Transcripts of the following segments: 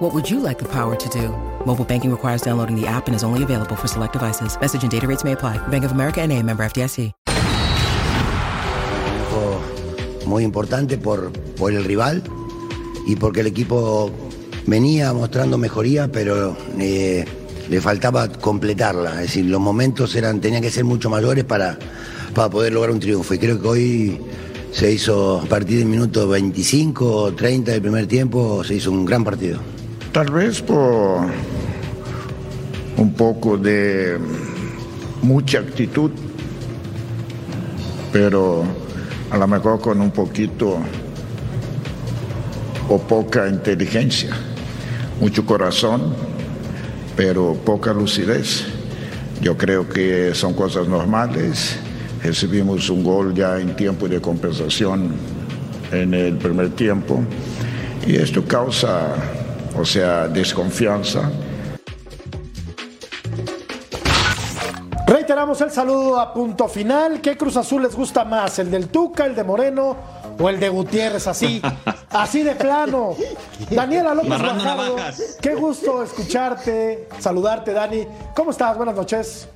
What would you like the power to do? Mobile banking requires downloading the app and is only available for select devices. Message and data rates may apply. Bank of America and a member FDIC. Muy importante por, por el rival y porque el equipo venía mostrando mejoría, pero eh, le faltaba completarla. Es decir, los momentos eran, tenían que ser mucho mayores para, para poder lograr un triunfo. Y creo que hoy se hizo a partir del minuto 25 o 30 del primer tiempo, se hizo un gran partido. Tal vez por un poco de mucha actitud, pero a lo mejor con un poquito o poca inteligencia, mucho corazón, pero poca lucidez. Yo creo que son cosas normales. Recibimos un gol ya en tiempo de compensación en el primer tiempo y esto causa, o sea, desconfianza. Reiteramos el saludo a punto final. ¿Qué Cruz Azul les gusta más? ¿El del Tuca, el de Moreno o el de Gutiérrez? Así, así de plano. Daniela López Guajardo, qué gusto escucharte, saludarte, Dani. ¿Cómo estás? Buenas noches.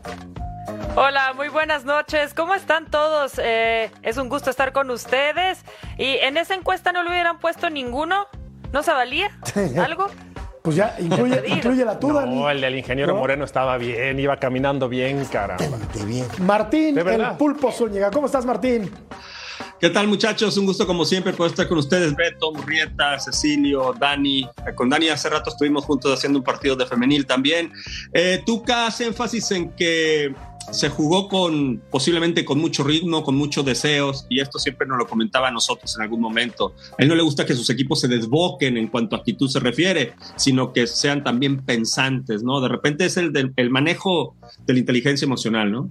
Hola, muy buenas noches. ¿Cómo están todos? Eh, es un gusto estar con ustedes. Y en esa encuesta no le hubieran puesto ninguno. ¿No se valía? ¿Algo? Pues ya, incluye, incluye la tú, Dani. No, el del ingeniero ¿No? Moreno estaba bien, iba caminando bien, caramba. Martín, ¿De el pulpo Zúñiga. ¿Cómo estás, Martín? ¿Qué tal, muchachos? Un gusto, como siempre, poder estar con ustedes. Beto, Murrieta, Cecilio, Dani. Con Dani hace rato estuvimos juntos haciendo un partido de femenil también. Eh, Tuca hace énfasis en que se jugó con posiblemente con mucho ritmo, con muchos deseos, y esto siempre nos lo comentaba a nosotros en algún momento. A él no le gusta que sus equipos se desboquen en cuanto a actitud se refiere, sino que sean también pensantes, ¿no? De repente es el, el manejo de la inteligencia emocional, ¿no?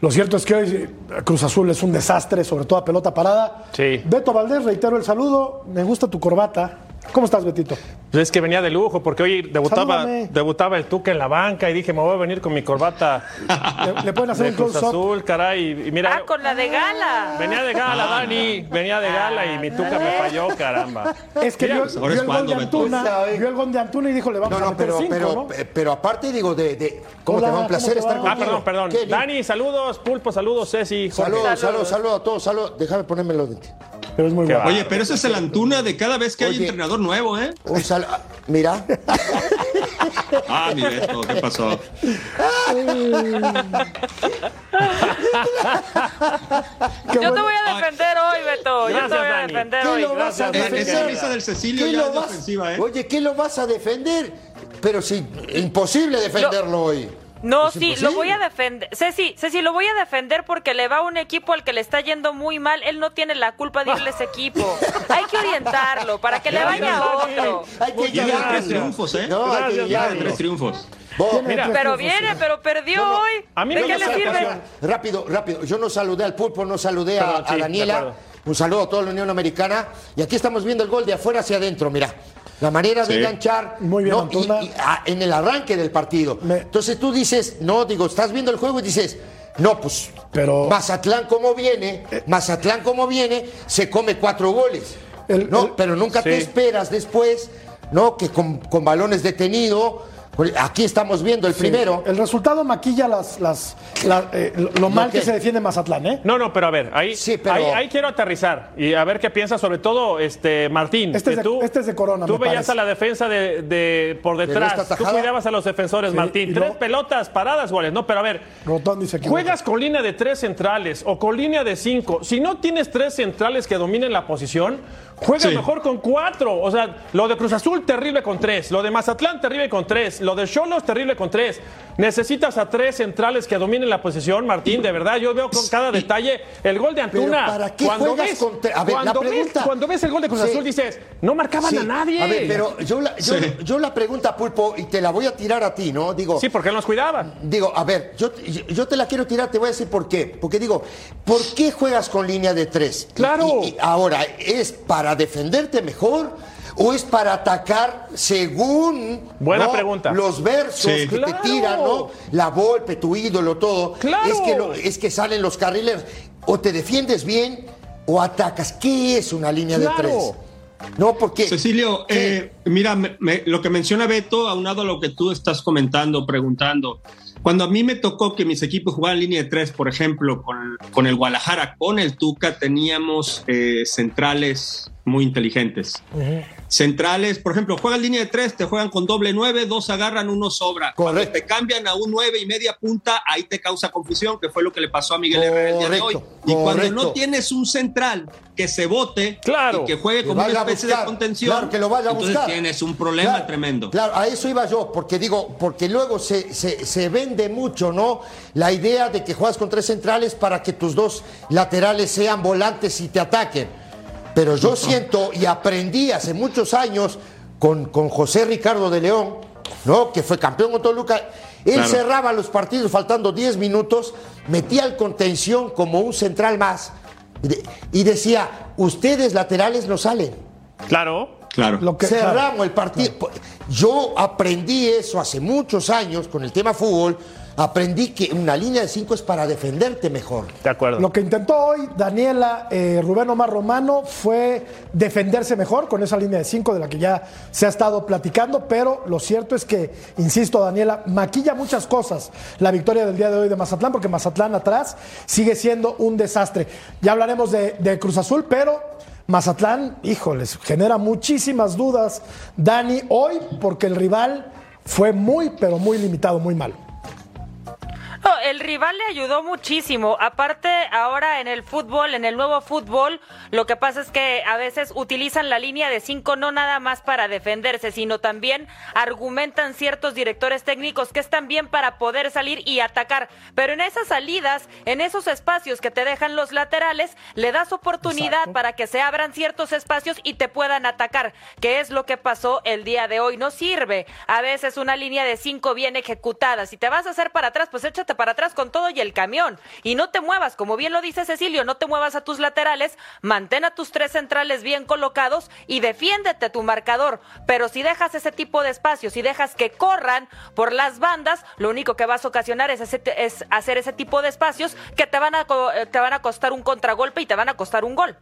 Lo cierto es que hoy Cruz Azul es un desastre, sobre todo a pelota parada. Sí. Beto Valdés, reitero el saludo. Me gusta tu corbata. ¿Cómo estás, Betito? Pues es que venía de lujo, porque hoy debutaba, Salúdame. debutaba el Tuca en la banca y dije, me voy a venir con mi corbata Le, le pueden hacer de un Cruz. Azul, caray. Y mira, Ah, con la de gala. venía de gala, Dani, venía de gala y mi Tuca me falló, caramba. Es que vio, pues ahora vio es el gol de. Antuna, vio el gol de Antuna y dijo, le vamos No, a no, meter pero, cinco, pero, ¿no? pero aparte digo de, de cómo Hola, te va un placer ¿cómo te estar va? Ah, contigo. perdón, perdón. Dani, saludos, Pulpo, saludos, Ceci, Jorge. Saludos, Saludos. saludos, saludos a todos, saludos. Déjame ponerme los lentes. Pero es muy Qué guapo. va. Oye, pero ese es el Antuna de cada vez que hay entrenador nuevo, ¿eh? Un sal- ah, Mira, Ah, mi Beto, ¿qué pasó? Qué Yo te voy a defender hoy, Beto. Yo te voy a defender ¿qué hoy. lo vas a gracias, Dani. defender? Esa risa del Cecilio ¿Qué ya lo es vas- ofensiva, ¿eh? Oye, ¿qué lo vas a defender? Pero sí, imposible defenderlo hoy. No, Es sí, imposible. lo voy a defender. Ceci, Ceci, lo voy a defender porque le va a un equipo al que le está yendo muy mal. Él no tiene la culpa de irle a ese equipo. Hay que orientarlo para que le vaya a otro. Hay que Lleva guiarlo. tres triunfos, ¿eh? No, hay que Gracias, Lleva guiarlo. tres triunfos. Vos, Mira, Pero viene, pero perdió hoy. a mí ¿De me qué le sirve? Rápido, rápido. Yo no saludé al pulpo, no saludé a, sí, a Daniela. Un saludo a toda la Unión Americana. Y aquí estamos viendo el gol de afuera hacia adentro, mira. La manera de enganchar Muy bien, ¿no? Antuna. Y- y, ah, en el arranque del partido. Me- Entonces tú dices, no, digo, estás viendo el juego y dices, no, pues Pero- Mazatlán como viene, Mazatlán como viene, se come cuatro goles. El- no, el- pero nunca te esperas después, ¿no? Que con, con balones detenido. Aquí estamos viendo el primero. El resultado maquilla las, las, la- eh, lo, lo mal que que- se defiende Mazatlán, ¿eh? No, no, pero a ver, ahí, Sí, pero- ahí, ahí quiero aterrizar y a ver qué piensa sobre todo este Martín. Este es de- este es de Corona, Tú me veías parece. a la defensa de, de- por detrás, tú cuidabas a los defensores, Sí, Martín. y Tres pelotas paradas, goles, ¿no? Pero a ver, Rotondi se juegas con línea de tres centrales o con línea de cinco. Si no tienes tres centrales que dominen la posición, juega Sí. mejor con cuatro. O sea, lo de Cruz Azul, terrible con tres. Lo de Mazatlán, terrible con tres. Lo de Cholo es terrible con tres. Necesitas a tres centrales que dominen la posición, Martín. De verdad, yo veo con cada detalle el gol de Antuna. ¿para qué cuando juegas ves, con a ver, la cuando, ves, pregunta- cuando ves el gol de Cruz Sí. Azul, dices, no marcaban Sí, a nadie. A ver, pero yo la, yo, Sí. yo la pregunta, Pulpo, y te la voy a tirar a ti, ¿no? Digo, Sí, porque él nos cuidaba. Digo, a ver, yo, te la quiero tirar, te voy a decir por qué. Porque digo, ¿por qué juegas con línea de tres? Claro. y- y ahora, ¿es para defenderte mejor o es para atacar según Buena ¿no? pregunta. los versos Sí. que Claro. te tiran, ¿no? La Volpe, tu ídolo, todo. Claro. Es que, lo- es que salen los carrileros. O te defiendes bien o atacas. ¿Qué es una línea Claro. de tres? No, porque. Cecilio, eh, mira, me- me- lo que menciona Beto, aunado a lo que tú estás comentando, preguntando, cuando a mí me tocó que mis equipos jugaran línea de tres, por ejemplo, con, con el Guadalajara, con el Tuca, teníamos eh, centrales muy inteligentes. Centrales, por ejemplo, juegan línea de tres, te juegan con doble nueve, dos agarran, uno sobra. Cuando Correcto. te cambian a un nueve y media punta, ahí te causa confusión, que fue lo que le pasó a Miguel Herrera el día de hoy. Correcto, Y cuando no tienes un central que se vote Claro. y que juegue Que como una especie buscar, de contención, claro, que lo vaya a entonces buscar. tienes un problema Claro, tremendo. Claro, a eso iba yo, porque digo, porque luego se, se- se vende mucho, ¿no? La idea de que juegas con tres centrales para que tus dos laterales sean volantes y te ataquen. Pero yo siento y aprendí hace muchos años con, con José Ricardo de León, ¿no? Que fue campeón con Toluca. Él Claro. cerraba los partidos faltando 10 minutos, metía al contención como un central más y de- y decía, ustedes laterales no salen. Claro. Claro. Lo que, claro. Cerramos el partido. Yo aprendí eso hace muchos años con el tema fútbol. Aprendí que una línea de cinco es para defenderte mejor. De acuerdo. Lo que intentó hoy Daniela eh, Rubén Omar Romano fue defenderse mejor con esa línea de cinco de la que ya se ha estado platicando, pero lo cierto es que, insisto, Daniela, maquilla muchas cosas la victoria del día de hoy de Mazatlán, porque Mazatlán atrás sigue siendo un desastre. Ya hablaremos de, de Cruz Azul, pero Mazatlán, híjoles, genera muchísimas dudas, Dani, hoy, porque el rival fue muy, pero muy limitado, muy malo. No, el rival le ayudó muchísimo. Aparte, ahora en el fútbol, en el nuevo fútbol, lo que pasa es que a veces utilizan la línea de cinco no nada más para defenderse, sino también argumentan ciertos directores técnicos que es también para poder salir y atacar. Pero en esas salidas, en esos espacios que te dejan los laterales, le das oportunidad Exacto. para que se abran ciertos espacios y te puedan atacar, que es lo que pasó el día de hoy. No sirve a veces una línea de cinco bien ejecutada. Si te vas a hacer para atrás, pues échate para atrás con todo y el camión. Y no te muevas, como bien lo dice Cecilio, no te muevas a tus laterales, mantén a tus tres centrales bien colocados y defiéndete tu marcador. Pero si dejas ese tipo de espacios, si dejas que corran por las bandas, lo único que vas a ocasionar es, ese- es hacer ese tipo de espacios que te van, a, eh, te van a costar un contragolpe y te van a costar un gol.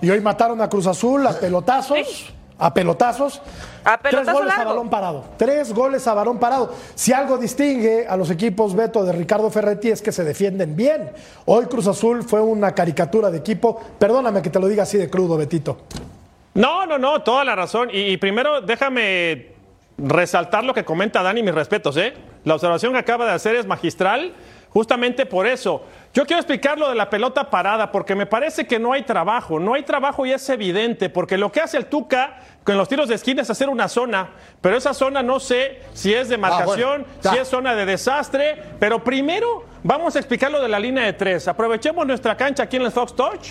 Y hoy mataron a Cruz Azul a pelotazos. Sí. A pelotazos. A Tres goles a balón parado. Tres goles a balón parado. Si algo distingue a los equipos Beto de Ricardo Ferretti es que se defienden bien. Hoy Cruz Azul fue una caricatura de equipo. Perdóname que te lo diga así de crudo, Betito. No, no, no, toda la razón. Y, y primero déjame resaltar lo que comenta Dani, mis respetos, ¿eh? La observación que acaba de hacer es magistral, justamente por eso. Yo quiero explicar lo de la pelota parada, porque me parece que no hay trabajo. No hay trabajo y es evidente, porque lo que hace el Tuca con los tiros de esquina es hacer una zona, pero esa zona no sé si es de marcación, bueno, está. si es zona de desastre, pero primero vamos a explicar lo de la línea de tres. Aprovechemos nuestra cancha aquí en el Fox Touch.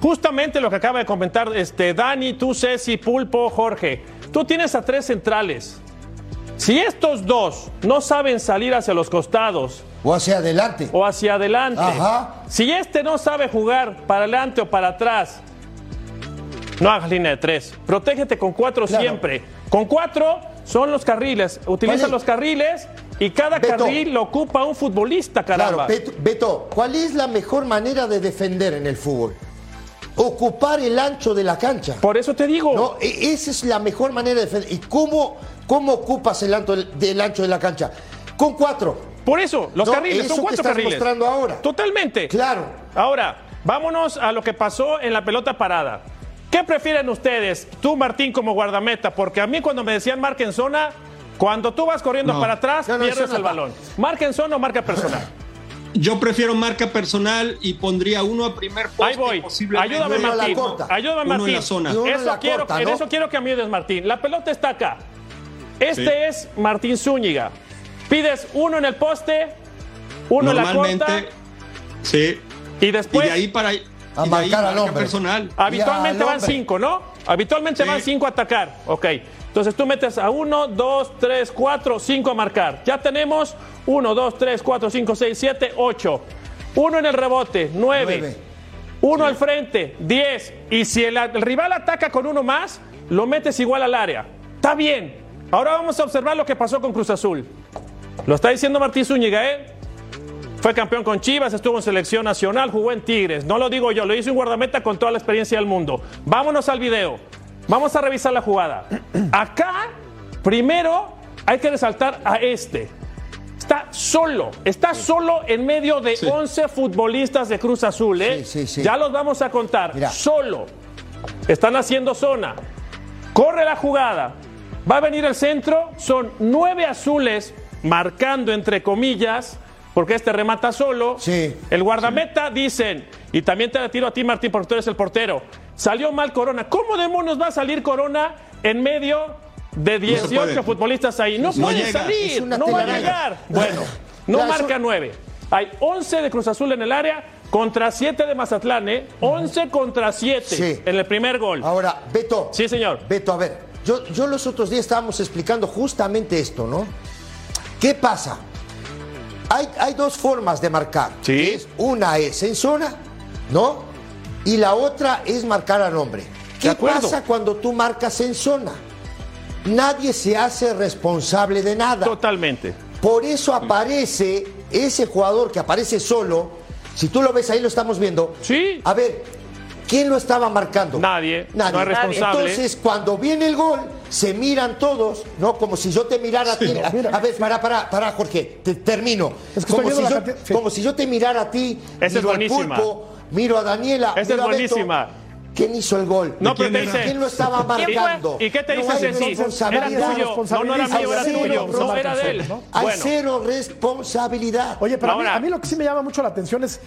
Justamente lo que acaba de comentar este, Dani, tú, Ceci, Pulpo, Jorge. Tú tienes a tres centrales. Si estos dos no saben salir hacia los costados O hacia adelante. o hacia adelante, Ajá. si este no sabe jugar para adelante o para atrás, no hagas línea de tres. Protégete con cuatro Claro. siempre. Con cuatro son los carriles. Utiliza los carriles y cada Beto. carril lo ocupa un futbolista, caramba. Claro, Beto, Beto, ¿cuál es la mejor manera de defender en el fútbol? Ocupar el ancho de la cancha. Por eso te digo. No, e- esa es la mejor manera de defender. ¿Y cómo, cómo ocupas el ancho del, ancho de la cancha? Con cuatro. Por eso, los No, carriles eso son que cuatro estás carriles. mostrando ahora. Totalmente. Claro. Ahora, vámonos a lo que pasó en la pelota parada. ¿Qué prefieren ustedes, tú Martín como guardameta? Porque a mí cuando me decían marca en zona, cuando tú vas corriendo No. para atrás, No, no, pierdes el balón. ¿Marca en zona o marca personal? Yo prefiero marca personal y pondría uno a primer poste. Ahí voy. posiblemente Ayúdame Martín. corta. Ayúdame Uno en Martín. la zona. Eso la quiero, corta, En eso quiero que me ayudes Martín. La pelota está acá. Este Sí. es Martín Zúñiga. Pides uno en el poste, uno en la Normalmente, corta sí. y Y después de ahí para y ahí al hombre. personal. habitualmente Y al van hombre. cinco, ¿no? Habitualmente Sí. van cinco a atacar. Ok. Entonces tú metes a uno, dos, tres, cuatro, cinco a marcar. Ya tenemos uno, dos, tres, cuatro, cinco, seis, siete, ocho. Uno en el rebote, nueve. Nueve. Uno al frente, diez. Y si el, el rival ataca con uno más, lo metes igual al área. Está bien. Ahora vamos a observar lo que pasó con Cruz Azul. Lo está diciendo Martín Zúñiga, ¿eh? Fue campeón con Chivas, estuvo en selección nacional, jugó en Tigres. No lo digo yo, lo hizo un guardameta con toda la experiencia del mundo. Vámonos al video. Vamos a revisar la jugada. Acá, primero, hay que resaltar a este. Está solo, está solo en medio de Sí. 11 futbolistas de Cruz Azul, ¿eh? Sí, sí, sí. Ya los vamos a contar. Solo. Están haciendo zona. Corre la jugada. Va a venir el centro. Son nueve azules marcando entre comillas, porque este remata solo. Sí. El guardameta dicen, y también te la tiro a ti, Martín, porque tú eres el portero. Salió mal Corona. ¿Cómo demonios va a salir Corona en medio de 18 puede. futbolistas ahí? No, No puede llega. salir. No va a llegar. Bueno, no Claro, marca 9. Hay 11 de Cruz Azul en el área contra 7 de Mazatlán, ¿eh? 11 contra 7 Sí. en el primer gol. Ahora, Beto. Sí, señor. Beto, a ver, yo, yo los otros días estábamos explicando justamente esto, ¿no? ¿Qué pasa? Hay, hay dos formas de marcar. Sí. es- una es en zona, ¿no? Y la otra es marcar al hombre. ¿Qué pasa cuando tú marcas en zona? Nadie se hace responsable de nada. Totalmente. Por eso aparece ese jugador que aparece solo. Si tú lo ves ahí, lo estamos viendo. Sí. A ver, ¿quién lo estaba marcando? Nadie. No responsable. Entonces, cuando viene el gol, se miran todos, ¿no? Como si yo te mirara a ti. no, A- ver, para, para, para, Jorge, te termino. Es que como, si yo, la cantidad- sí. como si yo te mirara a ti, Esa es miro al buenísima. pulpo, miro a Daniela. Esa miro es a Beto. buenísima. ¿Quién hizo el gol? No, pero quién te era? dice. ¿Quién lo estaba marcando? ¿Y qué te No dice hay Ceci? Era tuyo. No, no era mío, era Hay tuyo. cero No era de él. ¿no? Hay Bueno. cero responsabilidad. Oye, pero a mí- a, mí, lo que sí me llama mucho la atención es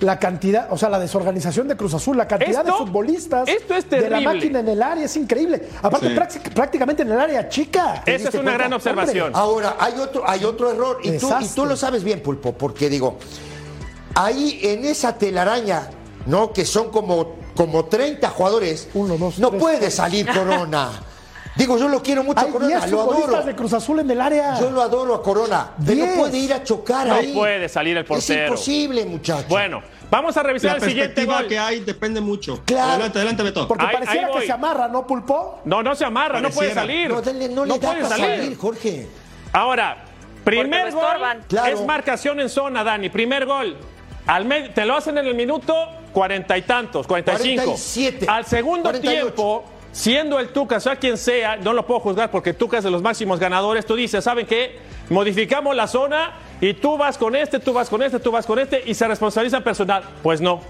la cantidad, o sea, la desorganización de Cruz Azul, la cantidad de futbolistas esto es de la terrible. máquina en el área, es increíble. Aparte, Sí. prácticamente en el área chica. Esa es una cuenta? gran observación. Ahora, hay otro, hay otro error, y tú, y Desastre. tú lo sabes bien, Pulpo, porque digo, ahí en esa telaraña, ¿no? Que son como, como 30 jugadores, Uno, dos, no tres, puede salir Corona. Digo, yo lo quiero mucho a Hay Corona, 10 lo adoro. de Cruz Azul en el área. Yo lo adoro a Corona, pero no Diez. puede ir a chocar No ahí. puede salir el portero. Es imposible, muchacho. Bueno, vamos a revisar La el siguiente gol. que hay depende mucho. Claro. Adelante, adelante, Beto. Porque Ahí- pareciera ahí que se amarra, ¿no, Pulpo? No, no se amarra, no puede salir. no, dale- no le da puede salir. salir, Jorge. Ahora, primer gol. Claro. es marcación en zona, Dani. Primer gol. Al me- te lo hacen en el minuto cuarenta y tantos, 45. 47. Al segundo 48. tiempo, siendo el Tuca, sea quien sea, no lo puedo juzgar porque Tuca es de los máximos ganadores, tú dices, ¿saben qué? Modificamos la zona y tú vas con este, tú vas con este, tú vas con este y se responsabiliza personal. Pues no.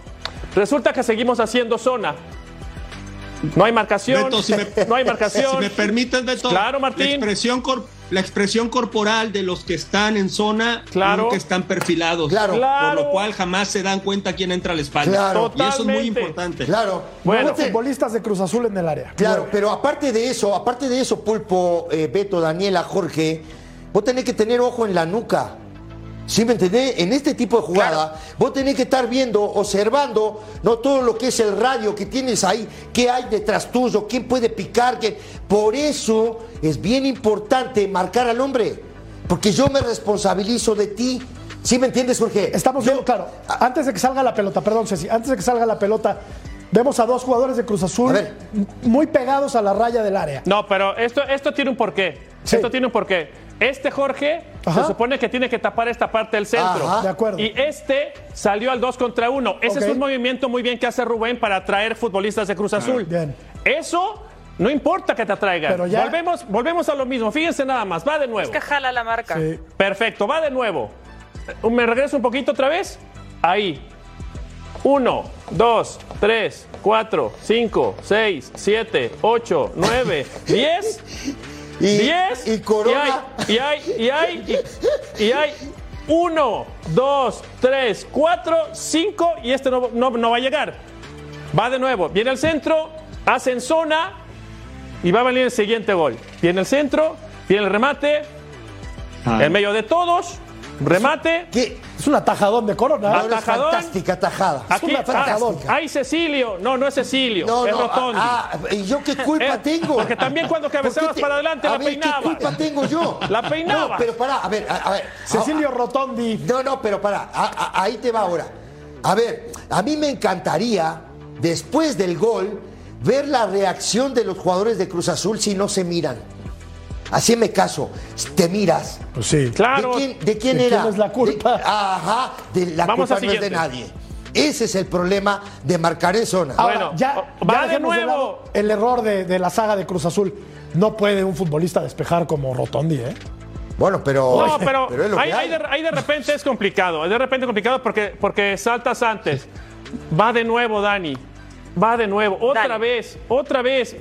Resulta que seguimos haciendo zona. No hay marcación. Beto, si me, no hay marcación. Si me permites, Beto. Claro, Martín. La expresión, cor- la expresión corporal de los que están en zona, Claro. nunca están perfilados. Claro. Claro. Por lo cual jamás se dan cuenta quién entra a la espalda. Claro. Y eso es muy importante. Claro. Bueno. Nueve futbolistas de Cruz Azul en el área. Claro, Nueve. pero aparte de eso, aparte de eso, Pulpo, eh, Beto, Daniela, Jorge, vos tenés que tener ojo en la nuca. ¿Sí me entendés? En este tipo de jugada, vos tenés que estar viendo, observando, no todo lo que es el radio que tienes ahí, qué hay detrás tuyo, quién puede picar, qué- Por eso es bien importante marcar al hombre, porque yo me responsabilizo de ti. ¿Sí me entiendes, Jorge? Estamos Yo- viendo, claro, antes de que salga la pelota, perdón, Ceci, antes de que salga la pelota, vemos a dos jugadores de Cruz Azul muy pegados a la raya del área. No, pero esto, esto tiene un porqué. Sí. Esto tiene un porqué. Este Jorge Ajá. se supone que tiene que tapar esta parte del centro. Ajá. De acuerdo. Y este salió al 2 contra 1. Ese Ok. es un movimiento muy bien que hace Rubén para atraer futbolistas de Cruz Azul. Bien. Eso no importa que te atraigan. Pero ya- Volvemos, volvemos a lo mismo. Fíjense nada más. Va de nuevo. Es que jala la marca. Sí. Perfecto, va de nuevo. Me regreso un poquito otra vez. Ahí. Uno, dos, tres, cuatro, cinco, seis, siete, ocho, nueve, diez. Y, 10 y Corona. y hay y hay y hay y, y hay 1 2 3 4 5 y este no, no, no va a llegar. Va de nuevo, viene al centro, hacen zona y va a venir el siguiente gol. Viene el centro, tiene el remate, Ah. en medio de todos, remate. ¿Qué? Es un atajadón de Corona. Es Atajadón. fantástica tajada. Es una ah, fantástica. hay Cecilio, no, no es Cecilio, No, es no, Rotondi. ah, ah, ¿y yo qué culpa Eh, tengo? porque también cuando ¿Por qué cabeceabas para adelante a la ver, peinabas. ¿Qué culpa tengo yo? La peinabas. No, pero pará, a ver, a, a ver. Cecilio Rotondi. No, no, pero pará, a- ahí te va ahora. A ver, a mí me encantaría, después del gol, ver la reacción de los jugadores de Cruz Azul si no se miran. Así me caso, te miras. Pues sí. Claro. ¿De quién, de quién ¿De era? quién es la culpa? De- ajá, de la Vamos culpa no es de nadie. Ese es el problema de marcar en zona. Ahora, Bueno, ya, va ya de nuevo. el error de, de la saga de Cruz Azul. No puede un futbolista despejar como Rotondi, ¿eh? Bueno, pero. No, pero, es lo que ahí, ahí hay. de, ahí de repente es complicado. De repente es complicado porque, porque saltas antes. Va de nuevo, Dani. Va de nuevo. Otra Dale. vez, otra vez.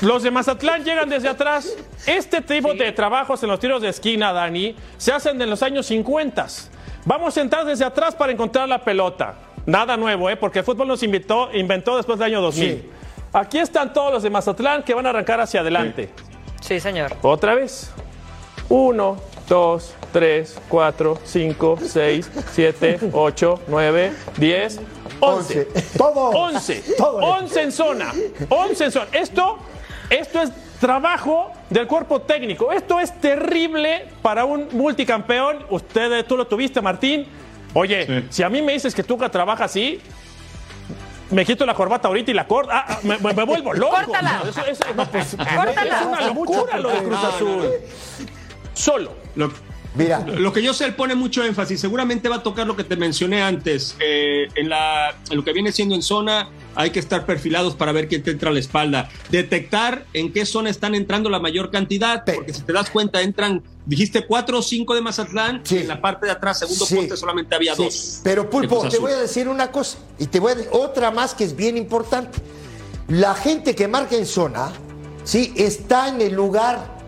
Los de Mazatlán llegan desde atrás. Este tipo de trabajos en los tiros de esquina, Dani, se hacen en los años 50. Vamos a entrar desde atrás para encontrar la pelota. Nada nuevo, ¿eh? porque el fútbol nos invitó, inventó después del año 2000. Sí. Aquí están todos los de Mazatlán que van a arrancar hacia adelante. Sí, señor. Otra vez. 1, 2, 3, 4, 5, 6, 7, 8, 9, 10, 11. Todo. 11. Todo. 11 en zona. 11 en zona. Esto, esto es trabajo del cuerpo técnico. Esto es terrible para un multicampeón. Usted, tú lo tuviste, Martín. Oye, Sí. si a mí me dices que Tuca trabaja así, me quito la corbata ahorita y la corto. Ah, ah, me, me- me vuelvo loco. Córtala. Eso- eso- no, pues, Córtala. Es una locura lo de Cruz Azul. Solo. Lo, Mira, lo que yo sé, él pone mucho énfasis. Seguramente va a tocar lo que te mencioné antes. Eh, en, la, en lo que viene siendo en zona, hay que estar perfilados para ver quién te entra a la espalda. Detectar en qué zona están entrando la mayor cantidad. Porque si te das cuenta, entran, dijiste cuatro o cinco de Mazatlán. Sí. Y en la parte de atrás, segundo Sí. poste, solamente había Sí, dos. Pero Pulpo, te voy a decir una cosa y te voy a decir otra más que es bien importante. La gente que marca en zona, sí, está en el lugar.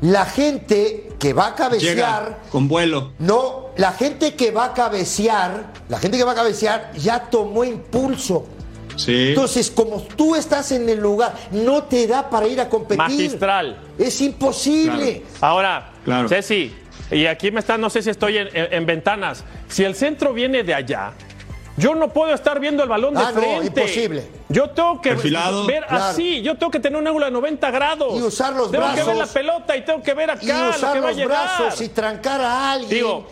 La gente que va a cabecear, Llega con vuelo. no, la gente que va a cabecear, la gente que va a cabecear ya tomó impulso. Sí. Entonces, como tú estás en el lugar, no te da para ir a competir. Magistral. Es imposible. Ahora, Claro. Ceci, y aquí me está, no sé si estoy en, en- en ventanas. Si el centro viene de allá, yo no puedo estar viendo el balón de Ah, no, frente. imposible. Yo tengo que Perfilado. ver Claro. así, yo tengo que tener un ángulo de 90 grados. Y usar los tengo que ver brazos. la pelota y tengo que ver acá Y lo usar que va a los llegar. brazos y trancar a alguien. Digo,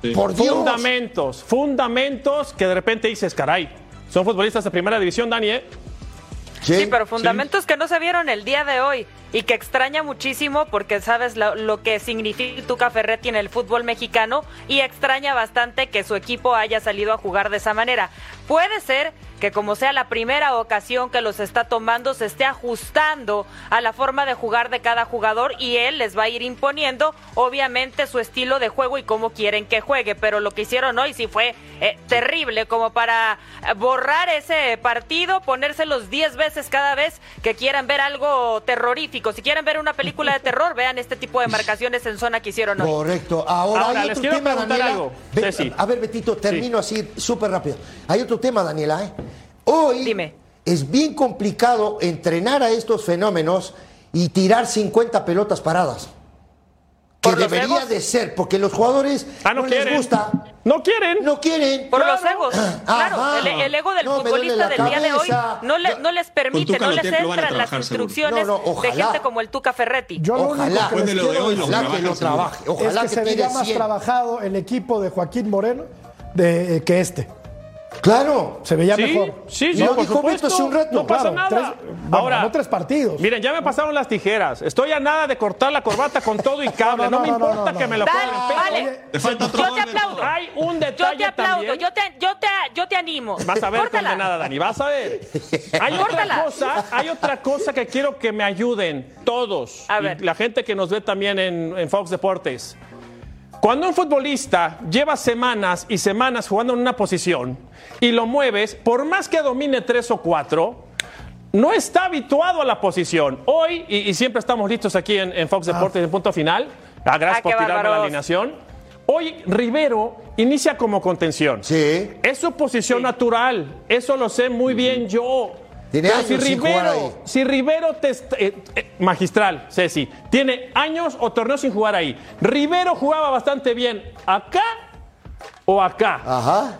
Sí. por Dios. fundamentos, fundamentos que de repente dices, caray, son futbolistas de primera división, Dani, ¿eh? Sí, pero fundamentos que no se vieron el día de hoy y que extraña muchísimo porque sabes lo, que significa Tuca Ferretti en el fútbol mexicano y extraña bastante que su equipo haya salido a jugar de esa manera. Puede ser que como sea la primera ocasión que los está tomando, se esté ajustando a la forma de jugar de cada jugador y él les va a ir imponiendo, obviamente, su estilo de juego y cómo quieren que juegue. Pero lo que hicieron hoy sí fue eh, terrible, como para eh, borrar ese partido, ponérselos 10 veces cada vez que quieran ver algo terrorífico. Si quieren ver una película de terror, vean este tipo de marcaciones en zona que hicieron hoy. Correcto. Ahora, Ahora, hay otro tema, Daniela. algo, Ve- Ceci. A ver, Betito, termino así súper rápido. Hay otro tema, Daniela. ¿eh? Hoy Dime. es bien complicado entrenar a estos fenómenos y tirar 50 pelotas paradas. Que ¿Por los debería egos? de ser, porque los jugadores Ah, no, les gusta. No quieren. No quieren. Por Claro. los egos. Claro, Ajá. el, el ego del No, futbolista del día de hoy no, le- no les permite, no lo les lo entran las instrucciones No, no, de gente como el Tuca Ferretti. Yo lo Ojalá. único que les de lo de quiero hoy, lo decir Ojalá que lo trabaje. es Ojalá que, que, se veía más 100. trabajado el equipo de Joaquín Moreno de, eh, que este. Claro. Se veía Sí, mejor. sí, sí, Lo por dijo supuesto. Beto hace un rato. No pasa Claro, nada. tres- bueno, Ahora, no tres partidos. Miren, ya me pasaron las tijeras. Estoy a nada de cortar la corbata con todo y cable. No, no, me no, no, importa no, que no. me lo Dale, vale. Te falta otro Yo te aplaudo. Hay un Yo te detalle aplaudo, también. yo te, yo, te, yo te animo. Vas a ver, Córtala. condenada, Dani. Vas a ver. Hay otra cosa, hay otra cosa que quiero que me ayuden todos. A y ver. la gente que nos ve también en, en Fox Deportes. Cuando un futbolista lleva semanas y semanas jugando en una posición y lo mueves, por más que domine tres o cuatro, no está habituado a la posición. Hoy, y, y siempre estamos listos aquí en, en Fox Deportes en punto final, ah, gracias Ah, por tirarme la alineación. Hoy Rivero inicia como contención. Sí. Es su posición natural, eso lo sé muy bien yo. Tiene años si sin jugar ahí. Rivero, si Rivero te eh, eh, magistral, Ceci, tiene años o torneos sin jugar ahí. Rivero jugaba bastante bien acá o acá. Ajá.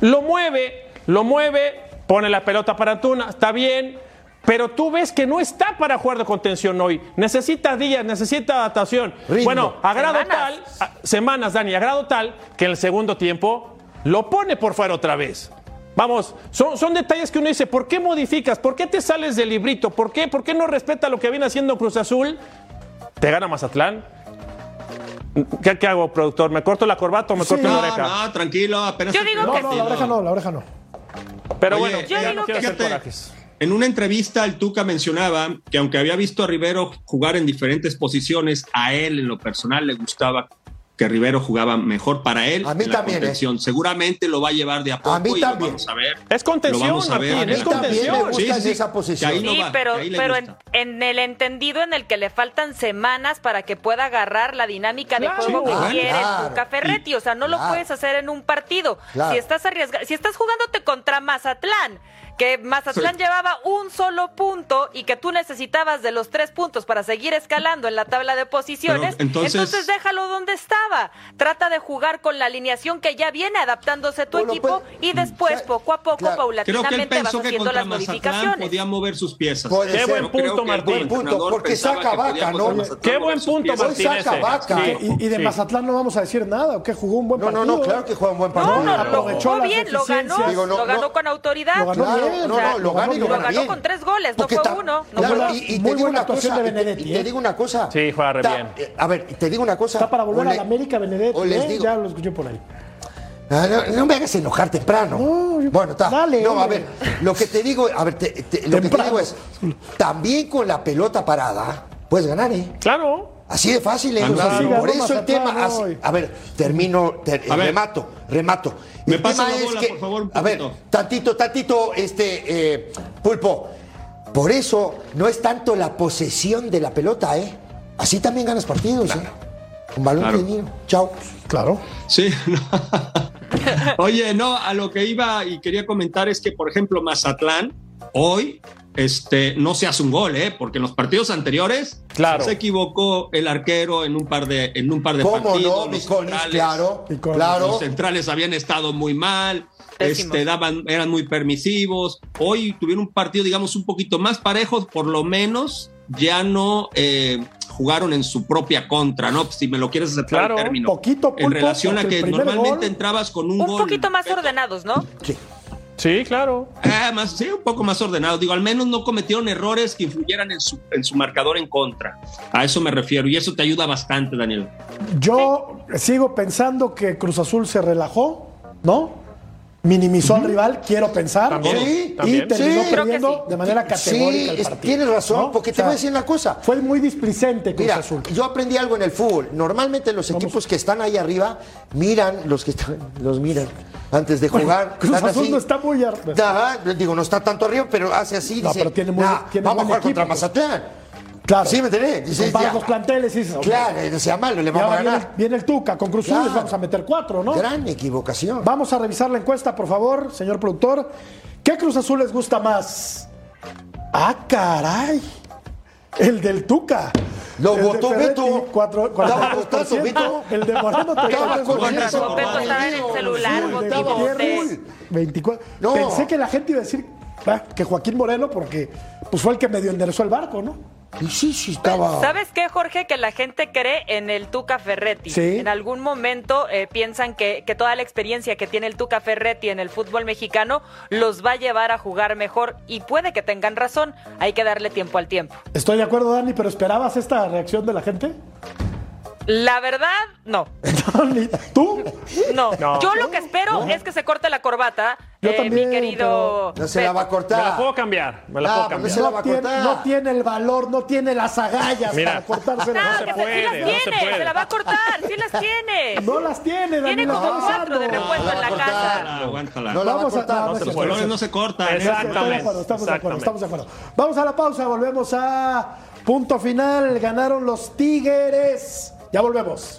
Lo mueve, lo mueve, pone la pelota para Antuna, está bien, pero tú ves que no está para jugar de contención hoy. Necesita días, necesita adaptación. Ritmo. Bueno, agrado Semanas. tal, a- semanas, Dani, agrado tal, que en el segundo tiempo lo pone por fuera otra vez. Vamos, son, son detalles que uno dice, ¿por qué modificas? ¿Por qué te sales del librito? ¿Por qué, ¿Por qué no respeta lo que viene haciendo Cruz Azul? ¿Te gana Mazatlán? ¿Qué, qué hago, productor? ¿Me corto la corbata o me corto la No, oreja? no, tranquilo, apenas. Yo digo No, primer no, que la oreja no, la oreja no. Pero Oye, bueno, yo digo no que hacer fíjate, corajes. En una entrevista, el Tuca mencionaba que aunque había visto a Rivero jugar en diferentes posiciones, a él en lo personal le gustaba que Rivero jugaba mejor para él A mí en la también, ¿eh? Seguramente lo va a llevar de a poco mí y también. lo vamos a ver. Es contención, Lo vamos a ver en es. También me gusta Sí, en sí, esa posición. no Sí, va, pero, en, en el entendido en el que le faltan semanas para que pueda agarrar la dinámica de juego que Ah, quiere claro. Tuca Ferretti. O sea, no lo puedes hacer en un partido. Claro. Si estás arriesgando, si estás jugándote contra Mazatlán, que Mazatlán llevaba un solo punto y que tú necesitabas de los tres puntos para seguir escalando en la tabla de posiciones, Pero, entonces- entonces déjalo donde estaba. Trata de jugar con la alineación que ya viene adaptándose tu equipo puede- y después, Claro. poco a poco, Claro. Creo que él paulatinamente vas que haciendo las Mazatlán modificaciones. podía mover sus piezas. Puede Qué ser. buen punto, que Martín. entrenador Porque saca que vaca, ¿no? Qué buen punto. Hoy Martín. saca vaca. Sí. Y, y de Sí. Mazatlán no vamos a decir nada, ¿o qué? Jugó un buen No, no, partido. no, claro que juega un buen partido. No, no, Aprovechó lo jugó las bien, lo ganó. Digo, no, lo ganó no. con autoridad. Lo ganó No, no, lo gana y lo ganó bien. con tres goles, no Porque fue ta- uno, no claro, fue y, y te Muy digo buena una actuación cosa, de Benedetti, y te ¿eh? digo una cosa. Sí, juega re bien. eh, A ver, te digo una cosa. Está para volver a le- la América Benedetti, ¿eh? ya lo escuché por ahí. Ah, no, no me hagas enojar temprano. No, bueno, está. dale, no, a ver, lo que te digo, a ver, te- te- lo que te digo es, también con la pelota parada, puedes ganar, ¿eh? Claro. Así de fácil, ¿eh? Ah, O sea, claro. por eso el tema. Así- a ver, termino, ter- A ver. remato, remato. Me El pasa tema la es bola, que- por favor, un A ver, tantito, tantito, este, eh, Pulpo. Por eso no es tanto la posesión de la pelota, ¿eh? Así también ganas partidos, ¿eh? Un balón Claro. tenido. Chao. Claro. Sí. no. Oye, no, a lo que iba y quería comentar es que, por ejemplo, Mazatlán hoy este, no se hace un gol, ¿eh? Porque en los partidos anteriores Claro. se equivocó el arquero en un par de, en un par de ¿Cómo partidos. no, los centrales- Claro, claro. Los centrales habían estado muy mal, este, daban, eran muy permisivos. Hoy tuvieron un partido, digamos, un poquito más parejos, por lo menos ya no eh, jugaron en su propia contra, ¿no? Si me lo quieres aceptar Claro, el término. poquito, En relación a que normalmente gol- entrabas con un, Un gol. poquito más ordenados, ¿no? Sí. Sí, claro. Ah, más, sí, un poco más ordenado. Digo, al menos no cometieron errores que influyeran en su, en su marcador en contra. A eso me refiero. Y eso te ayuda bastante, Daniel. Yo sigo pensando que Cruz Azul se relajó, ¿no? Minimizó al rival, quiero pensar. También, Sí, también. Y terminó Sí. Perdiendo sí. de manera categórica Sí, el partido. tienes razón, ¿no? porque O te voy a decir una cosa. Fue muy displicente Cruz Mira, Azul. yo aprendí algo en el fútbol. Normalmente los equipos que están ahí arriba miran, los que están, los miran antes de jugar. Cruz Azul así. no está muy ar- Ajá, digo, no está tanto arriba, pero hace así. No, dice, pero tiene muy- "Nah, tiene vamos a jugar contra equipo, pues". Mazatlán. Claro. Sí, me ya. los planteles y Claro, no sea malo, le vamos a viene, ganar. viene el Tuca con Cruz Azul, Claro. les vamos a meter cuatro, ¿no? Gran equivocación. Vamos a revisar la encuesta, por favor, señor productor. ¿Qué Cruz Azul les gusta más? Ah, caray. El del Tuca. Lo votó Beto. cuatro- Estaba 43%. votando, Beto. El de Moreno Estaba 33%. con eso. Beto estaba en el celular, Sí, bote y estaba bote. full. 24. No. Pensé que la gente iba a decir ah, que Joaquín Moreno, porque pues fue el que medio enderezó el barco, ¿no? Y sí, sí, estaba. ¿Sabes qué, Jorge? Que la gente cree en el Tuca Ferretti. Sí. En algún momento eh, piensan que, que toda la experiencia que tiene el Tuca Ferretti en el fútbol mexicano los va a llevar a jugar mejor y puede que tengan razón. Hay que darle tiempo al tiempo. Estoy de acuerdo, Dani, pero ¿esperabas esta reacción de la gente? La verdad, no. ¿Tú? No. No. Yo lo que espero es que se corte la corbata, Yo eh, también, mi querido. No se la va a Beto. Me la cortar. puedo cambiar. Me la Ah, puedo pues cambiar. se la va No a tiene, cortar. no tiene el valor, no tiene las agallas Mira. para cortarse la Ah, se que se- sí las no se tiene, puede. se la va a cortar, sí las tiene. No las tiene, Dani. Tiene como cuatro de repuesto en la No, casa. cortar. Aguántala. No la va a Vamos a- cortar. no, no Los colores no se cortan. ¿eh? De acuerdo, estamos de acuerdo, Exactamente. estamos de acuerdo. Vamos a la pausa, volvemos a punto final. Ganaron los Tigres. Ya volvemos.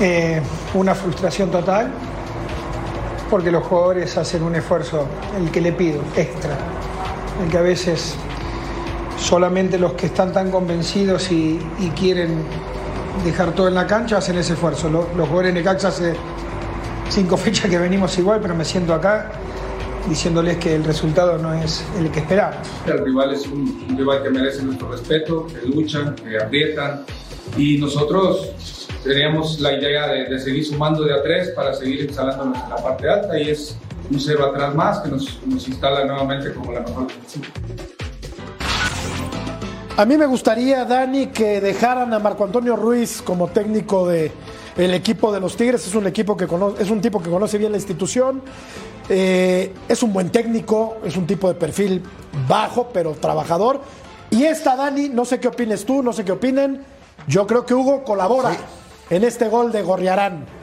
Eh, una frustración total porque los jugadores hacen un esfuerzo, el que le pido, extra, el que a veces solamente los que están tan convencidos y, quieren dejar todo en la cancha hacen ese esfuerzo. Los, los jugadores de Necaxa hace cinco fechas que venimos igual, pero me siento acá diciéndoles que el resultado no es el que esperaba. El rival es un, un rival que merece nuestro respeto, que luchan, que aprietan y nosotros teníamos la idea de, de seguir sumando de a tres para seguir instalándonos en la parte alta y es un cero atrás más que nos, nos instala nuevamente como la mejor defensiva. A mí me gustaría, Dani, que dejaran a Marco Antonio Ruiz como técnico de el equipo de los Tigres. Es un equipo que conoce, es un tipo que conoce bien la institución. Eh, es un buen técnico, es un tipo de perfil bajo, pero trabajador. Y esta, Dani, no sé qué opines tú, no sé qué opinen. Yo creo que Hugo colabora en este gol de Gorriarán.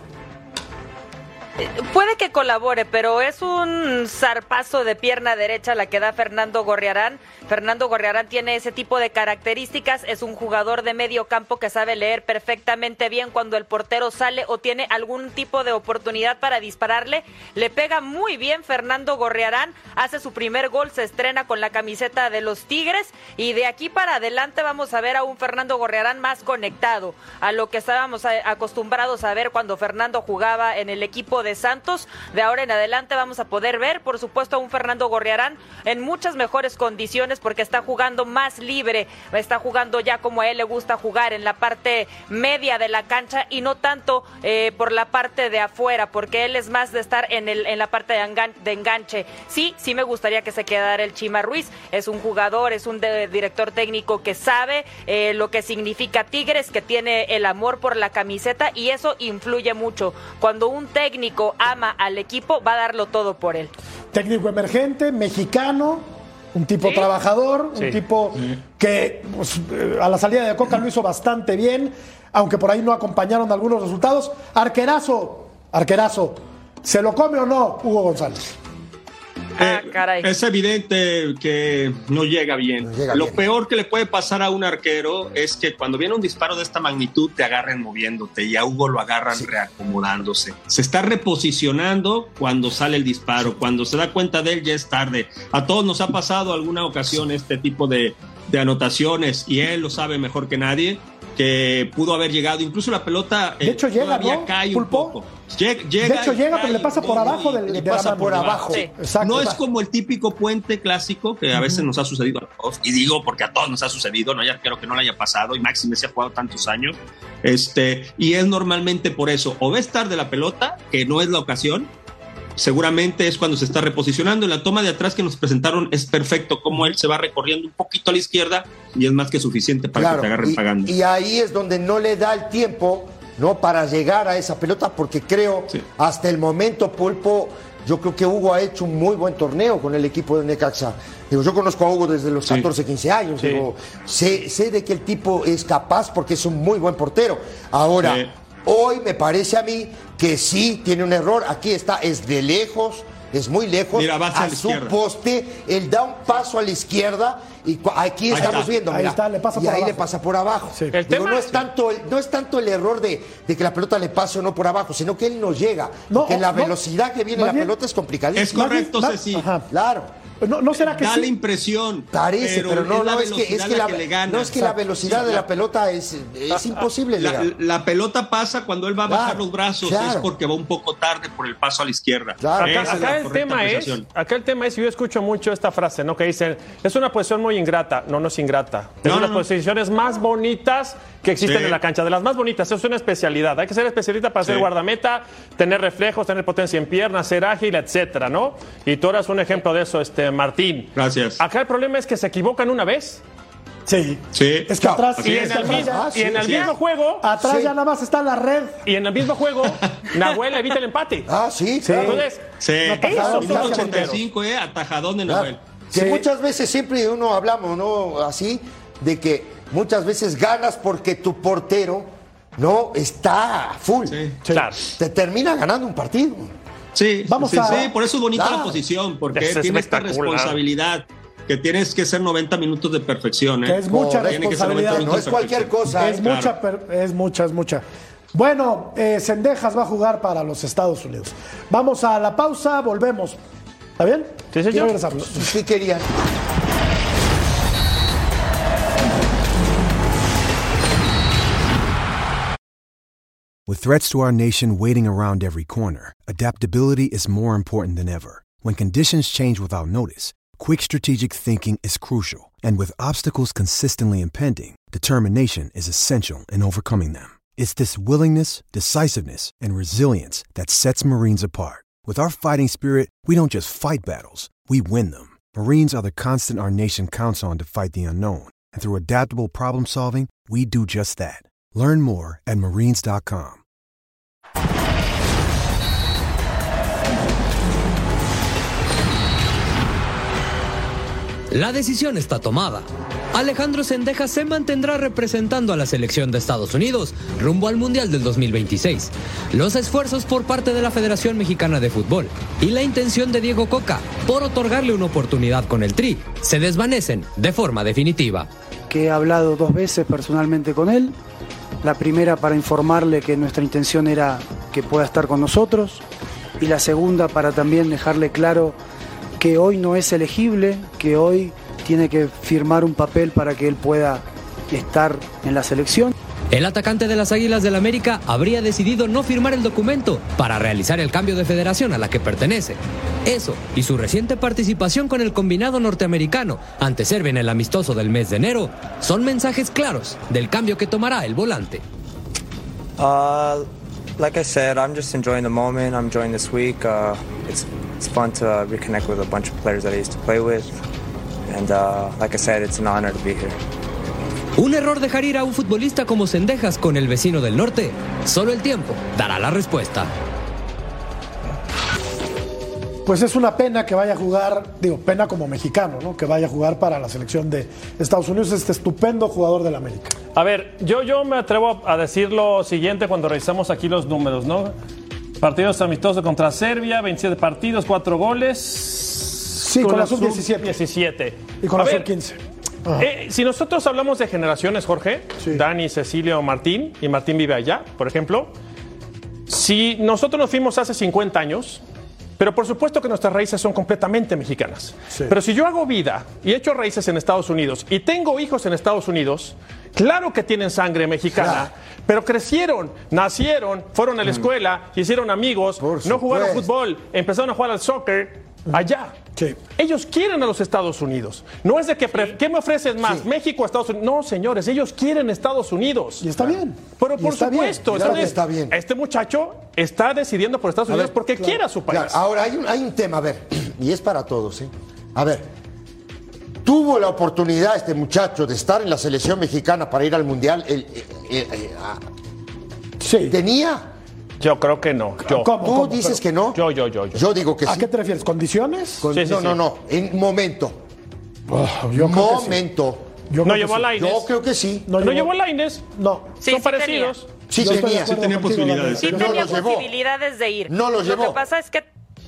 Puede que colabore, pero es un zarpazo de pierna derecha la que da Fernando Gorriarán. Fernando Gorriarán tiene ese tipo de características, es un jugador de medio campo que sabe leer perfectamente bien cuando el portero sale o tiene algún tipo de oportunidad para dispararle. Le pega muy bien Fernando Gorriarán, hace su primer gol, se estrena con la camiseta de los Tigres y de aquí para adelante vamos a ver a un Fernando Gorriarán más conectado a lo que estábamos acostumbrados a ver cuando Fernando jugaba en el equipo de Santos. De ahora en adelante vamos a poder ver, por supuesto, a un Fernando Gorriarán en muchas mejores condiciones porque está jugando más libre, está jugando ya como a él le gusta jugar en la parte media de la cancha y no tanto eh, por la parte de afuera, porque él es más de estar en, el, en la parte de, engan de enganche. Sí, sí me gustaría que se quedara el Chima Ruiz, es un jugador, es un director técnico que sabe eh, lo que significa Tigres, que tiene el amor por la camiseta y eso influye mucho. Cuando un técnico ama al equipo, va a darlo todo por él. Técnico emergente, mexicano, un tipo Sí. trabajador, un Sí. tipo que pues, eh, a la salida de Coca lo hizo bastante bien, aunque por ahí no acompañaron algunos resultados. Arquerazo, arquerazo, ¿se lo come o no Hugo González? Ah, Eh, caray. Es evidente que no llega bien. No llega Lo bien. peor que le puede pasar a un arquero es que cuando viene un disparo de esta magnitud te agarren moviéndote y a Hugo lo agarran reacomodándose. Se está reposicionando cuando sale el disparo. Cuando se da cuenta de él ya es tarde. A todos nos ha pasado alguna ocasión este tipo de, de anotaciones y él lo sabe mejor que nadie que pudo haber llegado, incluso la pelota eh, De hecho, llega, todavía ¿no, cae Pulpo? un poco. Llega de hecho llega, pero le pasa por abajo del, le pasa por abajo. Sí. Exacto. no es como el típico puente clásico que a veces nos ha sucedido a todos, y digo porque a todos nos ha sucedido, no ya quiero que no le haya pasado, y Máxime se ha jugado tantos años, este, y es normalmente por eso, o ves tarde la pelota, que no es la ocasión, seguramente es cuando se está reposicionando, en la toma de atrás que nos presentaron es perfecto, como él se va recorriendo un poquito a la izquierda, y es más que suficiente para que te agarren y, pagando. y ahí es donde no le da el tiempo no para llegar a esa pelota porque creo Sí. hasta el momento Pulpo yo creo que Hugo ha hecho un muy buen torneo con el equipo de Necaxa digo yo conozco a Hugo desde los 14 15 años Sí. digo sé, sé de que el tipo es capaz porque es un muy buen portero ahora Sí. hoy me parece a mí que sí tiene un error aquí está es de lejos es muy lejos Mira, a su izquierda. poste él da un paso a la izquierda y aquí estamos está. viendo Ahí mira, está, le pasa y por ahí abajo. le pasa por abajo. Sí. El Digo, tema- no, es tanto el, no es tanto el error de, de que la pelota le pase o no por abajo, sino que él no llega. No, porque la no. velocidad que viene la bien- pelota es complicadísima. Es correcto, bien- Ceci. Ajá. Claro. ¿No, no será que da sí? la impresión. Parece, pero, no, la no, es que, es que la, que le gana. no es que la velocidad de la pelota es, es imposible La, la pelota pasa cuando él va a bajar Claro, los brazos, claro. es porque va un poco tarde por el paso a la izquierda. Claro. Acá, es la acá el tema es, acá el tema es, yo escucho mucho esta frase, ¿no? Que dicen, es una posición muy muy ingrata. No, no es ingrata. Es No, una de no, las no. posiciones más bonitas que existen Sí. en la cancha. De las más bonitas. Es una especialidad. Hay que ser especialista para ser Sí. guardameta, tener reflejos, tener potencia en piernas, ser ágil, etcétera, ¿no? Y tú eras un ejemplo de eso, este Martín. Gracias. Acá el problema es que se equivocan una vez Sí. Sí. Es que atrás, y es. en el atrás mismo, y en el sí. mismo juego atrás Sí. ya nada más está la red. y en el mismo juego Nahuel evita el empate. Ah, sí, claro. Entonces, Sí. son los 85, eh, atajadón de Claro. Noel. Que muchas veces siempre uno hablamos, ¿no? Así, de que muchas veces ganas porque tu portero no está full. Sí. Claro. Te termina ganando un partido. Sí, Vamos sí, a- sí, por eso es bonita Claro. la posición, porque Es tiene esta responsabilidad, que tienes que ser 90 minutos de perfección. ¿eh? Que es mucha Correcto. Tiene que ser 90 responsabilidad. No es cualquier cosa. Es ¿eh? Claro. mucha, es mucha, es mucha. Bueno, eh, Sendejas va a jugar para los Estados Unidos. Vamos a la pausa, volvemos. ¿Está bien? Sí, señor. Y regresamos. ¿Qué querían? With threats to our nation waiting around every corner, adaptability is more important than ever. When conditions change without notice, quick strategic thinking is crucial. And with obstacles consistently impending, determination is essential in overcoming them. It's this willingness, decisiveness, and resilience that sets Marines apart. With our fighting spirit, we don't just fight battles, we win them. Marines are the constant our nation counts on to fight the unknown. And through adaptable problem solving, we do just that. Learn more at marines.com. La decisión está tomada. Alejandro Sendejas se mantendrá representando a la selección de Estados Unidos rumbo al Mundial del 2026. Los esfuerzos por parte de la Federación Mexicana de Fútbol y la intención de Diego Coca por otorgarle una oportunidad con el Tri se desvanecen de forma definitiva. que he hablado dos veces personalmente con él. La primera para informarle que nuestra intención era que pueda estar con nosotros y la segunda para también dejarle claro que hoy no es elegible, que hoy tiene que firmar un papel para que él pueda estar en la selección. El atacante de las Águilas del América habría decidido no firmar el documento para realizar el cambio de federación a la que pertenece. Eso y su reciente participación con el combinado norteamericano ante Serbia en el amistoso del mes de enero son mensajes claros del cambio que tomará el volante. Uh, like I said, I'm just enjoying the moment. I'm enjoying this week. Uh, it's it's fun to uh, reconnect with a bunch of players that I used to play with, and uh, like I said, it's an honor to be here. Un error dejar ir a un futbolista como Sendejas con el vecino del norte. Solo el tiempo dará la respuesta. Pues es una pena que vaya a jugar, digo, pena como mexicano, ¿no? Que vaya a jugar para la selección de Estados Unidos, este estupendo jugador del América. A ver, yo, yo me atrevo a decir lo siguiente cuando revisamos aquí los números, ¿no? Partidos amistosos contra Serbia, 27 partidos, 4 goles. Sí, con la sub-17. 17. Y con A la ver, sub-15. eh, si nosotros hablamos de generaciones, Jorge, Dani, Cecilio, Martín, y Martín vive allá, por ejemplo, si nosotros nos fuimos hace 50 años, pero por supuesto que nuestras raíces son completamente mexicanas. Pero si yo hago vida y he hecho raíces en Estados Unidos y tengo hijos en Estados Unidos, claro que tienen sangre mexicana, pero crecieron, nacieron, fueron a la escuela, hicieron amigos, no jugaron fútbol, empezaron a jugar al soccer allá. Ellos quieren a los Estados Unidos. No es de que, ¿qué me ofreces más? ¿México o Estados Unidos? No, señores, ellos quieren Estados Unidos. Y está bien. Pero por está bien. supuesto, Claro entonces, está bien. este muchacho está decidiendo por Estados Unidos ver, porque claro, quiere a su país. claro. Ahora, hay un, hay un tema, a ver, y es para todos, ¿eh? A ver, tuvo la oportunidad este muchacho de estar en la selección mexicana para ir al Mundial. el- el- el- el- ah, ¿Tenía? Yo creo que no. Yo. ¿Tú dices que no? Yo, yo, yo. yo. Yo digo que ¿A sí. qué te refieres? ¿Condiciones? Con- Sí, sí, no, sí. no, no, en momento. yo sí. momento. Yo no llevó sí. a Lainez. Yo creo que sí. No, llevó a Lainez. No. Sí, Son sí parecidos. Sí tenía. Sí tenía posibilidades. Sí No tenía los llevó. posibilidades de ir. No los Lo llevó. que pasa es que,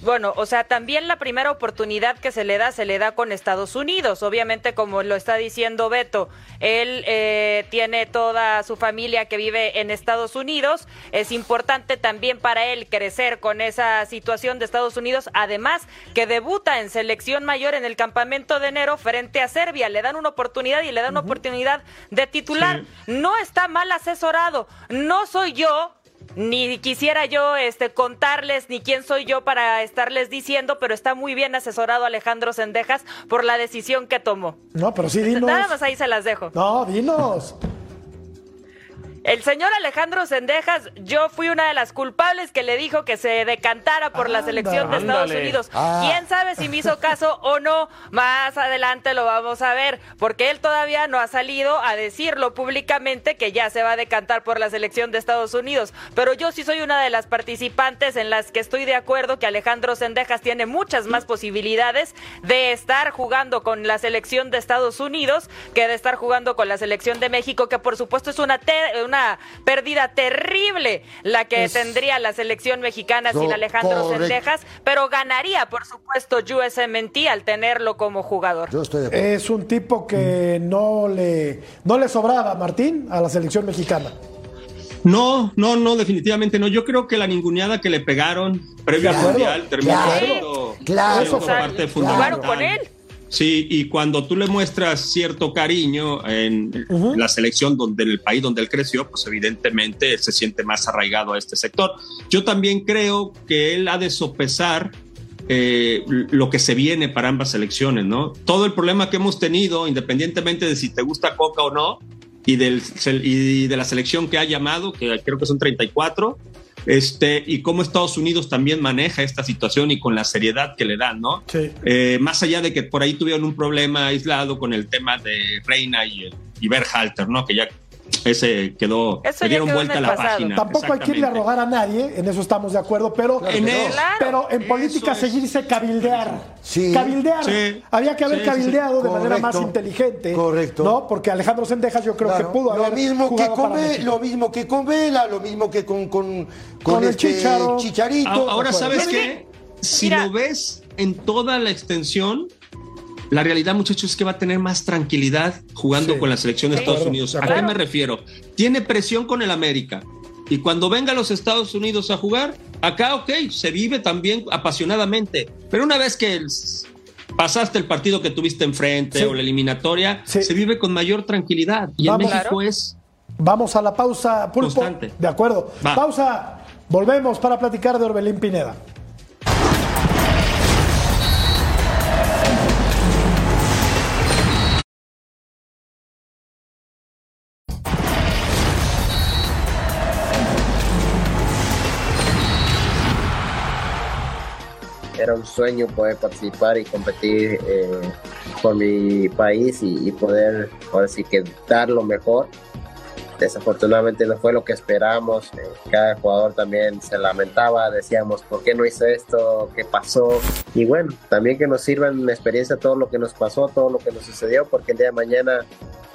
bueno, o sea, también la primera oportunidad que se le da, se le da con Estados Unidos. Obviamente, como lo está diciendo Beto, él eh, tiene toda su familia que vive en Estados Unidos. Es importante también para él crecer con esa situación de Estados Unidos. Además, que debuta en selección mayor en el campamento de enero frente a Serbia. Le dan una oportunidad y le dan una oportunidad de titular. No está mal asesorado. No soy yo ni quisiera yo este, contarles ni quién soy yo para estarles diciendo, pero está muy bien asesorado Alejandro Sendejas por la decisión que tomó. No, pero sí, dinos. Nada más ahí se las dejo. No, dinos. El señor Alejandro Sendejas, yo fui una de las culpables que le dijo que se decantara por la selección de Estados ándale. Unidos. Ah. ¿Quién sabe si me hizo caso o no? Más adelante lo vamos a ver, porque él todavía no ha salido a decirlo públicamente que ya se va a decantar por la selección de Estados Unidos. Pero yo sí soy una de las participantes en las que estoy de acuerdo que Alejandro Sendejas tiene muchas más posibilidades de estar jugando con la selección de Estados Unidos que de estar jugando con la selección de México, que por supuesto es una, te- una pérdida terrible la que Es- tendría la selección mexicana sin Alejandro correcto. Sendejas, pero ganaría por supuesto USMNT al tenerlo como jugador. Yo estoy de acuerdo. Es un tipo que no le, no le sobraba, Martín, a la selección mexicana. No, no, no, definitivamente no. Yo creo que la ninguneada que le pegaron previo al mundial terminó claro, siendo claro. siendo O sea, parte jugaron fundamental. con él. Sí, y cuando tú le muestras cierto cariño en la selección donde en el país donde él creció, pues evidentemente él se siente más arraigado a este sector. Yo también creo que él ha de sopesar eh, lo que se viene para ambas selecciones, ¿no? Todo el problema que hemos tenido, independientemente de si te gusta Coca o no, y, del, y de la selección que ha llamado, que creo que son 34, este, y cómo Estados Unidos también maneja esta situación y con la seriedad que le dan, ¿no? Sí. Eh, más allá de que por ahí tuvieron un problema aislado con el tema de Reina y, y Berhalter, ¿no? Que ya ese quedó, Eso le dieron quedó vuelta a la pasado. página. Tampoco hay que irle a rogar a nadie, en eso estamos de acuerdo, pero, En pero en política es. seguirse cabildear. Sí. Cabildear. Sí. Había que haber Sí, sí, sí. cabildeado de manera más inteligente. Correcto. ¿No? Porque Alejandro Sendejas yo creo Claro. que pudo lo haber mismo que México. lo mismo que con Vela, lo mismo que con con, con, Con el este. Chicharito. A- Ahora, ¿sabes qué? Si mira. lo ves en toda la extensión, la realidad, muchachos, es que va a tener más tranquilidad jugando Sí. con la selección de. Estados Claro, Unidos. ¿A qué me refiero? Tiene presión con el América. Y cuando venga a los Estados Unidos a jugar, acá, ok, se vive también apasionadamente. Pero una vez que el- pasaste el partido que tuviste enfrente Sí. o la eliminatoria, Sí. se vive con mayor tranquilidad. Y Vamos. en México Claro. es Vamos a la pausa, Pulpo. Constante. De acuerdo. Va. Pausa. Volvemos para platicar de Orbelín Pineda. Era un sueño poder participar y competir eh, por mi país y, poder ahora sí que dar lo mejor. Desafortunadamente no fue lo que esperamos. eh, cada jugador también se lamentaba, decíamos, ¿por qué no hice esto? ¿Qué pasó? Y bueno, también que nos sirva en experiencia todo lo que nos pasó, todo lo que nos sucedió, porque el día de mañana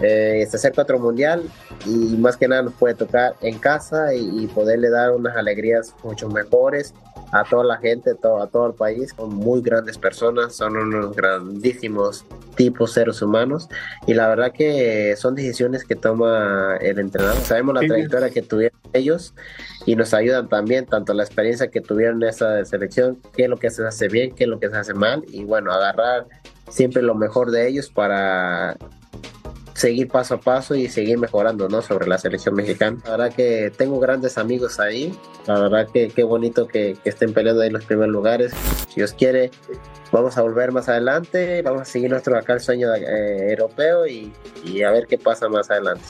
eh, se acerca otro mundial y más que nada nos puede tocar en casa y poderle dar unas alegrías mucho mejores a toda la gente, to- a todo el país. Son muy grandes personas, son unos grandísimos tipos seres humanos y la verdad que son decisiones que toma el entrenador. Sabemos la Sí. trayectoria que tuvieron ellos y nos ayudan también, tanto la experiencia que tuvieron en esa selección, qué es lo que se hace bien, qué es lo que se hace mal y bueno, agarrar siempre lo mejor de ellos para seguir paso a paso y seguir mejorando ¿no? sobre la selección mexicana. La verdad que tengo grandes amigos ahí, la verdad que qué bonito que, estén peleando ahí en los primeros lugares. Si Dios quiere, vamos a volver más adelante, vamos a seguir nuestro acá el sueño eh, europeo y, y a ver qué pasa más adelante.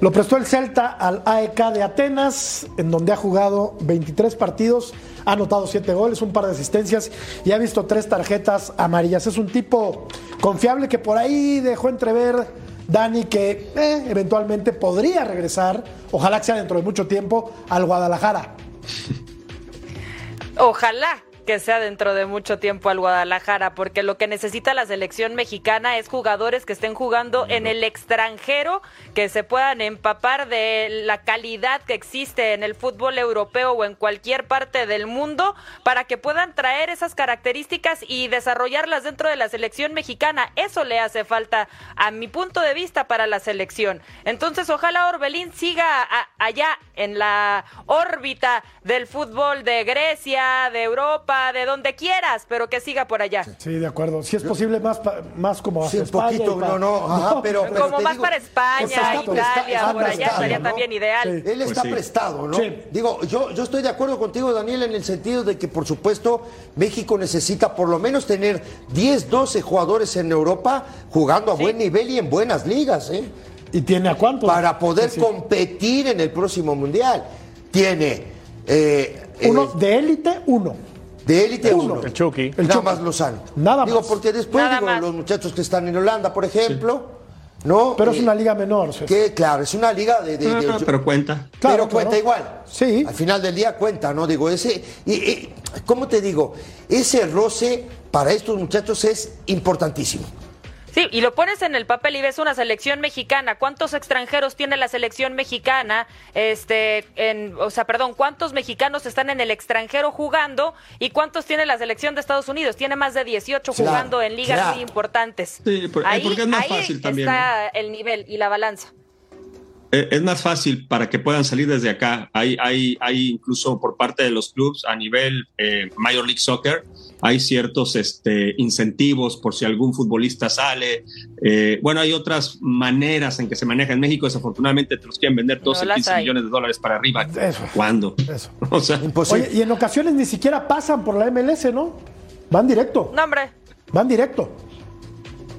Lo prestó el Celta al AEK de Atenas, en donde ha jugado 23 partidos, ha anotado 7 goles, un par de asistencias y ha visto tres tarjetas amarillas. Es un tipo confiable que por ahí dejó entrever Dani que eh, eventualmente podría regresar, ojalá que sea dentro de mucho tiempo, al Guadalajara. Ojalá que sea dentro de mucho tiempo al Guadalajara, porque lo que necesita la selección mexicana es jugadores que estén jugando en el extranjero, que se puedan empapar de la calidad que existe en el fútbol europeo o en cualquier parte del mundo, para que puedan traer esas características y desarrollarlas dentro de la selección mexicana. Eso le hace falta, a mi punto de vista, para la selección. Entonces, ojalá Orbelín siga allá en la órbita del fútbol de Grecia, de Europa, Europa, de donde quieras, pero que siga por allá. Sí, de acuerdo. Si es posible, más, pa- más como Sí, hacia un España. poquito, pa- no, no, ajá, pero- pero Como te más digo, para España, Exacto, Italia, está- por allá está estaría ¿no? también ideal. Él Pues está sí. prestado, ¿no? Sí. Digo, yo, yo estoy de acuerdo contigo, Daniel, en el sentido de que, por supuesto, México necesita por lo menos tener 10, 12 jugadores en Europa jugando a buen nivel y en buenas ligas, ¿eh? ¿Y tiene a cuántos? Para poder Sí, sí. competir en el próximo mundial. Tiene eh, Uno eh, de élite, uno. De élite uno. uno. El Chucky. El Nada Chucky. más Lozano. Nada Digo, más. porque después, Nada digo, más. los muchachos que están en Holanda, por ejemplo, ¿no? Pero es Eh, una liga menor. Que, claro, es una liga de. de- de- pero cuenta. pero Claro, cuenta claro. igual. Sí. Al final del día cuenta, ¿no? Digo, ese. Y, y, ¿Cómo te digo? Ese roce para estos muchachos es importantísimo. Sí, y lo pones en el papel y ves una selección mexicana. ¿Cuántos extranjeros tiene la selección mexicana? Este, en, o sea, perdón, ¿cuántos mexicanos están en el extranjero jugando y cuántos tiene la selección de Estados Unidos? Tiene más de 18 Claro, jugando en ligas claro. muy importantes. Sí, por- eh, ahí porque es más ahí fácil también, está el nivel y la balanza. Eh, Es más fácil para que puedan salir desde acá. Hay, hay, hay incluso por parte de los clubes a nivel eh, Major League Soccer, hay ciertos este, incentivos por si algún futbolista sale. Eh, bueno, hay otras maneras en que se maneja en México. Desafortunadamente te los quieren vender 12, las 15 hay. millones de dólares para arriba. Eso. ¿Cuándo? Eso. O sea, Imposible. Oye, y en ocasiones ni siquiera pasan por la MLS, ¿no? Van directo. No, hombre. Van directo.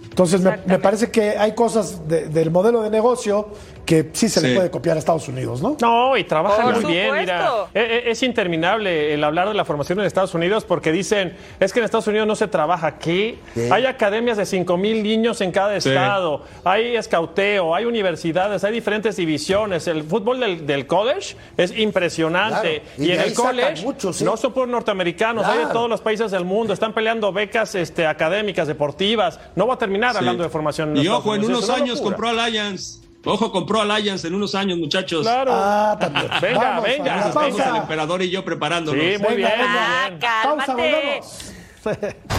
Entonces me, parece que hay cosas de- del modelo de negocio que sí se le puede copiar a Estados Unidos, ¿no? No, y trabajan Por muy bien. Mira, supuesto. E- e- es, interminable el hablar de la formación en Estados Unidos porque dicen, es que en Estados Unidos no se trabaja. Sí. Hay academias de 5 mil niños en cada Sí. estado, hay escauteo, hay universidades, hay diferentes divisiones. El fútbol del, del college es impresionante. Claro, y Y, en el college ¿eh? no son por norteamericanos, hay de todos los países del mundo. Están peleando becas este, académicas, deportivas. No va a terminar Sí. hablando de formación. Y Estados ojo, en unos años locura. compró Alliance. Ojo, compró Alliance en unos años, muchachos. Claro. Ah, también. Venga, Vamos, venga, la Estamos el emperador y yo preparándonos. Sí, muy Venga, bien. venga. Ah, bien. Pausa, cálmate. volvemos.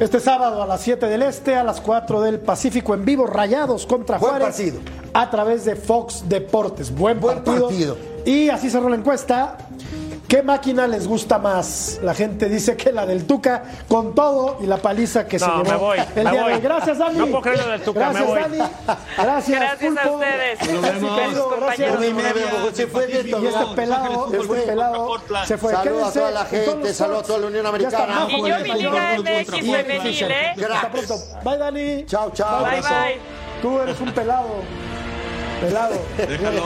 Este sábado a las 7 del Este, a las 4 del Pacífico en vivo, Rayados contra Buen Juárez. partido. A través de Fox Deportes. Buen, Buen partido. partido. Y así cerró la encuesta. ¿Qué máquina les gusta más? La gente dice que la del Tuca, con todo y la paliza que se No, llevó me voy, el me día de voy. hoy. Gracias, Dani. No puedo creer lo del Tuca, Gracias, me voy. Dani. Gracias, Gracias a ustedes. Nos vemos. Querido, gracias. Se fue de Y este pelado, este pelado se fue. Saludos a toda la gente, saludos a toda la Unión Ya Americana. Y yo el mi. Liga MX femenil, ¿eh? Hasta pronto. Bye, Dani. Chao, chao. Bye, bye. Tú eres un pelado. Pelado. Déjalo.